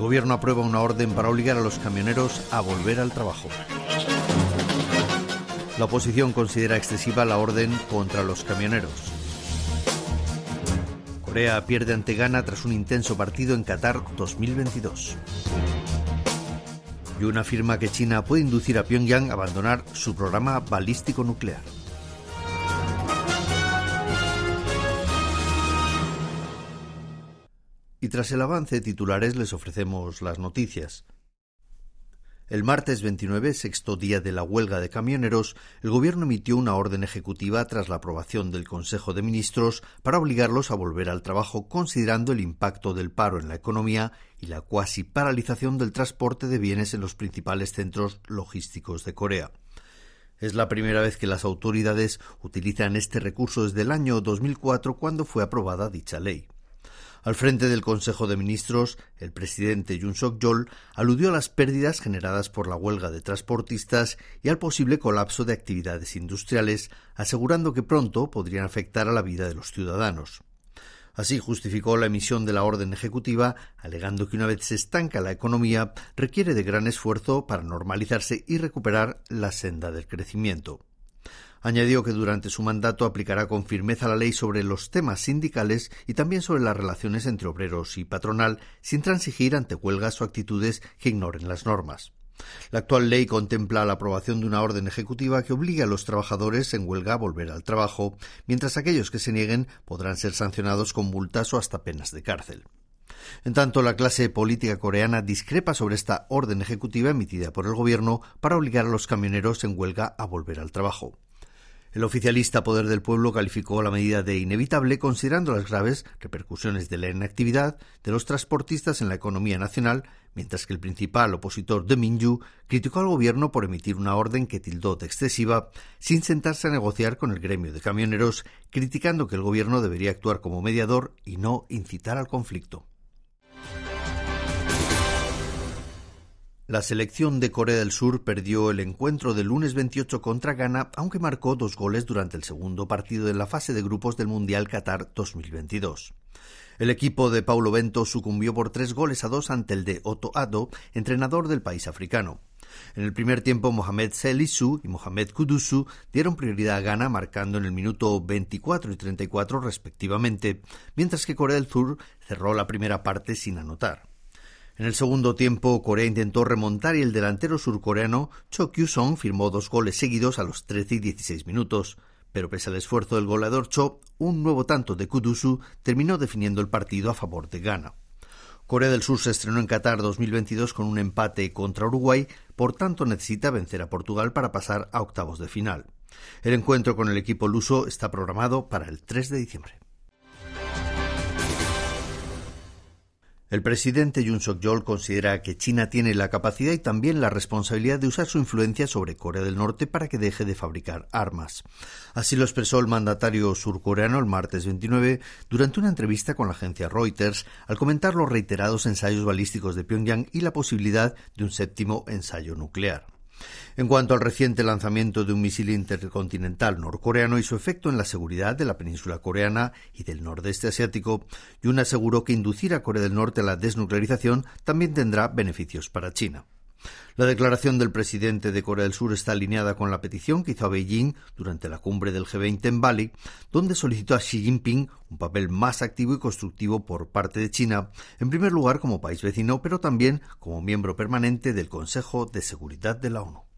Gobierno aprueba una orden para obligar a los camioneros a volver al trabajo. La oposición considera excesiva la orden contra los camioneros. Corea pierde ante Ghana tras un intenso partido en Qatar 2022. Y una afirma que China puede inducir a Pyongyang a abandonar su programa balístico nuclear. Tras el avance titulares les ofrecemos las noticias. El martes 29, sexto día de la huelga de camioneros, el Gobierno emitió una orden ejecutiva tras la aprobación del Consejo de Ministros para obligarlos a volver al trabajo considerando el impacto del paro en la economía y la cuasi paralización del transporte de bienes en los principales centros logísticos de Corea. Es la primera vez que las autoridades utilizan este recurso desde el año 2004 cuando fue aprobada dicha ley. Al frente del Consejo de Ministros, el presidente Yoon Suk-yeol aludió a las pérdidas generadas por la huelga de transportistas y al posible colapso de actividades industriales, asegurando que pronto podrían afectar a la vida de los ciudadanos. Así justificó la emisión de la orden ejecutiva, alegando que una vez se estanca la economía, requiere de gran esfuerzo para normalizarse y recuperar la senda del crecimiento. Añadió que durante su mandato aplicará con firmeza la ley sobre los temas sindicales y también sobre las relaciones entre obreros y patronal, sin transigir ante huelgas o actitudes que ignoren las normas. La actual ley contempla la aprobación de una orden ejecutiva que obligue a los trabajadores en huelga a volver al trabajo, mientras aquellos que se nieguen podrán ser sancionados con multas o hasta penas de cárcel. En tanto, la clase política coreana discrepa sobre esta orden ejecutiva emitida por el gobierno para obligar a los camioneros en huelga a volver al trabajo. El oficialista Poder del Pueblo calificó la medida de inevitable considerando las graves repercusiones de la inactividad de los transportistas en la economía nacional, mientras que el principal opositor de Minju criticó al gobierno por emitir una orden que tildó de excesiva sin sentarse a negociar con el gremio de camioneros, criticando que el gobierno debería actuar como mediador y no incitar al conflicto. La selección de Corea del Sur perdió el encuentro del lunes 28 contra Ghana, aunque marcó dos goles durante el segundo partido de la fase de grupos del Mundial Qatar 2022. El equipo de Paulo Bento sucumbió por tres goles a dos ante el de Otto Addo, entrenador del país africano. En el primer tiempo, Mohamed Selisu y Mohamed Kudusu dieron prioridad a Ghana, marcando en el minuto 24 y 34 respectivamente, mientras que Corea del Sur cerró la primera parte sin anotar. En el segundo tiempo, Corea intentó remontar y el delantero surcoreano Cho Kyu-song firmó dos goles seguidos a los 13 y 16 minutos. Pero pese al esfuerzo del goleador Cho, un nuevo tanto de Kudusu terminó definiendo el partido a favor de Ghana. Corea del Sur se estrenó en Qatar 2022 con un empate contra Uruguay, por tanto necesita vencer a Portugal para pasar a octavos de final. El encuentro con el equipo luso está programado para el 3 de diciembre. El presidente Yoon Suk-yeol considera que China tiene la capacidad y también la responsabilidad de usar su influencia sobre Corea del Norte para que deje de fabricar armas. Así lo expresó el mandatario surcoreano el martes 29 durante una entrevista con la agencia Reuters al comentar los reiterados ensayos balísticos de Pyongyang y la posibilidad de un séptimo ensayo nuclear. En cuanto al reciente lanzamiento de un misil intercontinental norcoreano y su efecto en la seguridad de la península coreana y del nordeste asiático, Yun aseguró que inducir a Corea del Norte a la desnuclearización también tendrá beneficios para China. La declaración del presidente de Corea del Sur está alineada con la petición que hizo a Beijing durante la cumbre del G20 en Bali, donde solicitó a Xi Jinping un papel más activo y constructivo por parte de China, en primer lugar como país vecino, pero también como miembro permanente del Consejo de Seguridad de la ONU.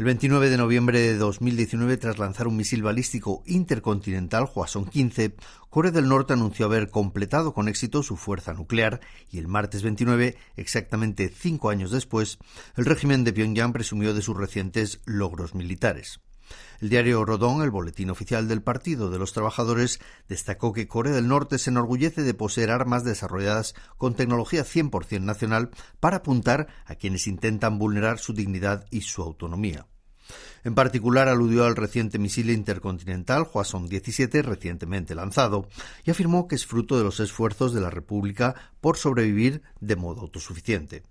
El 29 de noviembre de 2019, tras lanzar un misil balístico intercontinental Hwasong 15, Corea del Norte anunció haber completado con éxito su fuerza nuclear y el martes 29, exactamente cinco años después, el régimen de Pyongyang presumió de sus recientes logros militares. El diario Rodón, el boletín oficial del Partido de los Trabajadores, destacó que Corea del Norte se enorgullece de poseer armas desarrolladas con tecnología 100% nacional para apuntar a quienes intentan vulnerar su dignidad y su autonomía. En particular aludió al reciente misil intercontinental Hwasong 17 recientemente lanzado y afirmó que es fruto de los esfuerzos de la República por sobrevivir de modo autosuficiente.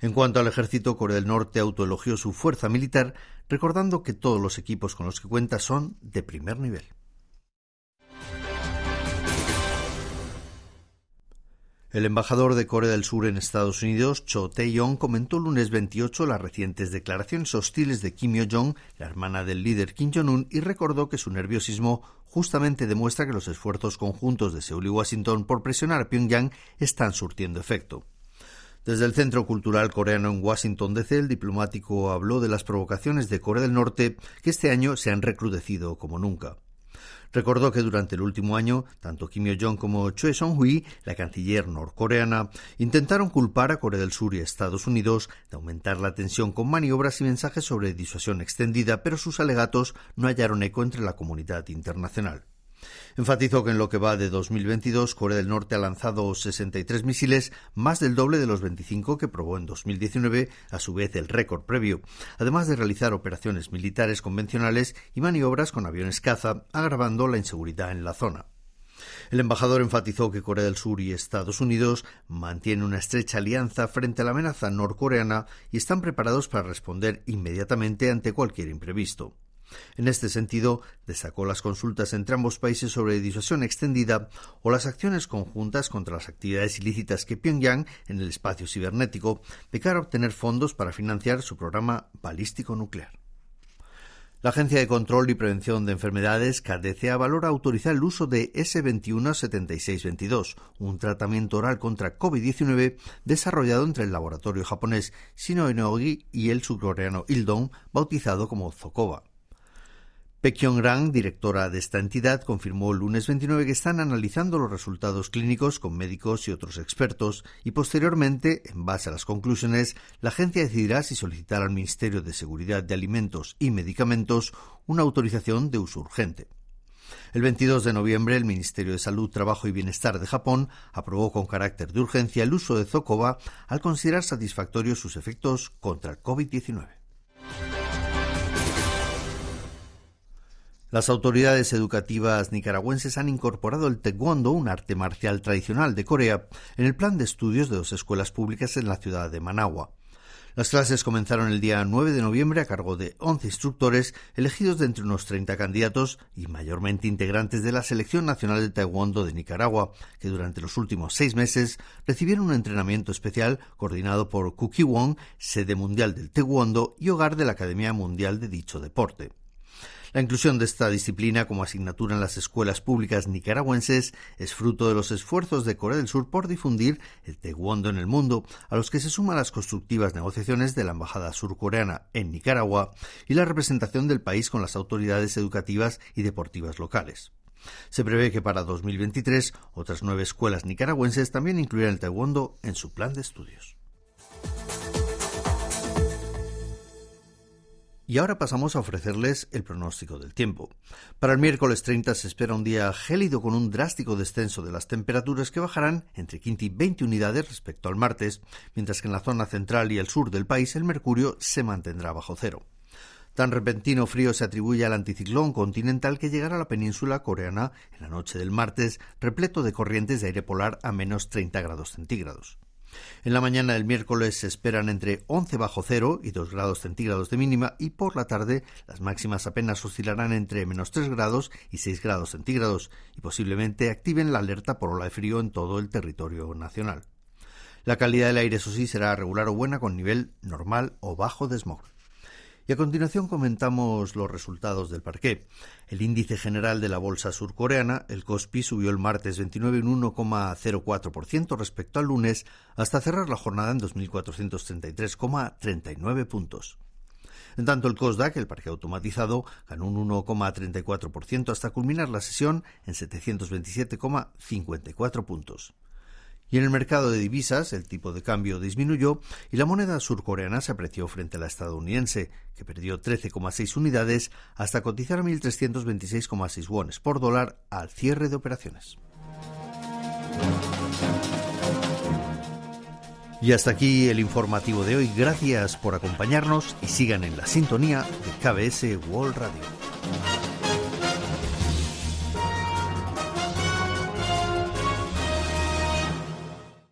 En cuanto al ejército, Corea del Norte autoelogió su fuerza militar, recordando que todos los equipos con los que cuenta son de primer nivel. El embajador de Corea del Sur en Estados Unidos, Cho Tae-yong, comentó el lunes 28 las recientes declaraciones hostiles de Kim Yo-jong, la hermana del líder Kim Jong-un, y recordó que su nerviosismo justamente demuestra que los esfuerzos conjuntos de Seúl y Washington por presionar a Pyongyang están surtiendo efecto. Desde el Centro Cultural Coreano en Washington DC, el diplomático habló de las provocaciones de Corea del Norte que este año se han recrudecido como nunca. Recordó que durante el último año, tanto Kim Yo-jong como Choi Song-hui, la canciller norcoreana, intentaron culpar a Corea del Sur y a Estados Unidos de aumentar la tensión con maniobras y mensajes sobre disuasión extendida, pero sus alegatos no hallaron eco entre la comunidad internacional. Enfatizó que en lo que va de 2022, Corea del Norte ha lanzado 63 misiles, más del doble de los 25 que probó en 2019, a su vez el récord previo, además de realizar operaciones militares convencionales y maniobras con aviones caza, agravando la inseguridad en la zona. El embajador enfatizó que Corea del Sur y Estados Unidos mantienen una estrecha alianza frente a la amenaza norcoreana y están preparados para responder inmediatamente ante cualquier imprevisto. En este sentido, destacó las consultas entre ambos países sobre disuasión extendida o las acciones conjuntas contra las actividades ilícitas que Pyongyang en el espacio cibernético de cara a obtener fondos para financiar su programa balístico nuclear. La Agencia de Control y Prevención de Enfermedades, KDCA, valora autorizar el uso de S217622, un tratamiento oral contra COVID-19 desarrollado entre el laboratorio japonés Shinoenogi y el surcoreano Ildong, bautizado como Zocoba. Baek directora de esta entidad, confirmó el lunes 29 que están analizando los resultados clínicos con médicos y otros expertos y posteriormente, en base a las conclusiones, la agencia decidirá si solicitar al Ministerio de Seguridad de Alimentos y Medicamentos una autorización de uso urgente. El 22 de noviembre, el Ministerio de Salud, Trabajo y Bienestar de Japón aprobó con carácter de urgencia el uso de Zocoba al considerar satisfactorios sus efectos contra el COVID-19. Las autoridades educativas nicaragüenses han incorporado el taekwondo, un arte marcial tradicional de Corea, en el plan de estudios de dos escuelas públicas en la ciudad de Managua. Las clases comenzaron el día 9 de noviembre a cargo de 11 instructores elegidos de entre unos 30 candidatos y mayormente integrantes de la Selección Nacional de Taekwondo de Nicaragua, que durante los últimos seis meses recibieron un entrenamiento especial coordinado por Wong, sede mundial del Taekwondo y hogar de la Academia Mundial de dicho deporte. La inclusión de esta disciplina como asignatura en las escuelas públicas nicaragüenses es fruto de los esfuerzos de Corea del Sur por difundir el taekwondo en el mundo, a los que se suman las constructivas negociaciones de la Embajada surcoreana en Nicaragua y la representación del país con las autoridades educativas y deportivas locales. Se prevé que para 2023 otras nueve escuelas nicaragüenses también incluirán el taekwondo en su plan de estudios. Y ahora pasamos a ofrecerles el pronóstico del tiempo. Para el miércoles 30 se espera un día gélido con un drástico descenso de las temperaturas que bajarán entre 15 y 20 unidades respecto al martes, mientras que en la zona central y el sur del país el mercurio se mantendrá bajo cero. Tan repentino frío se atribuye al anticiclón continental que llegará a la península coreana en la noche del martes, repleto de corrientes de aire polar a menos 30 grados centígrados. En la mañana del miércoles se esperan entre 11 bajo cero y 2 grados centígrados de mínima y por la tarde las máximas apenas oscilarán entre menos 3 grados y 6 grados centígrados y posiblemente activen la alerta por ola de frío en todo el territorio nacional. La calidad del aire, eso sí, será regular o buena con nivel normal o bajo de smog. Y a continuación comentamos los resultados del parqué. El índice general de la bolsa surcoreana, el Kospi, subió el martes 29 en 1,04% respecto al lunes hasta cerrar la jornada en 2.433,39 puntos. En tanto, el Kosdaq, el parque automatizado, ganó un 1,34% hasta culminar la sesión en 727,54 puntos Y en el mercado de divisas, el tipo de cambio disminuyó y la moneda surcoreana se apreció frente a la estadounidense, que perdió 13,6 unidades hasta cotizar a 1.326,6 wones por dólar al cierre de operaciones. Y hasta aquí el informativo de hoy. Gracias por acompañarnos y sigan en la sintonía de KBS World Radio.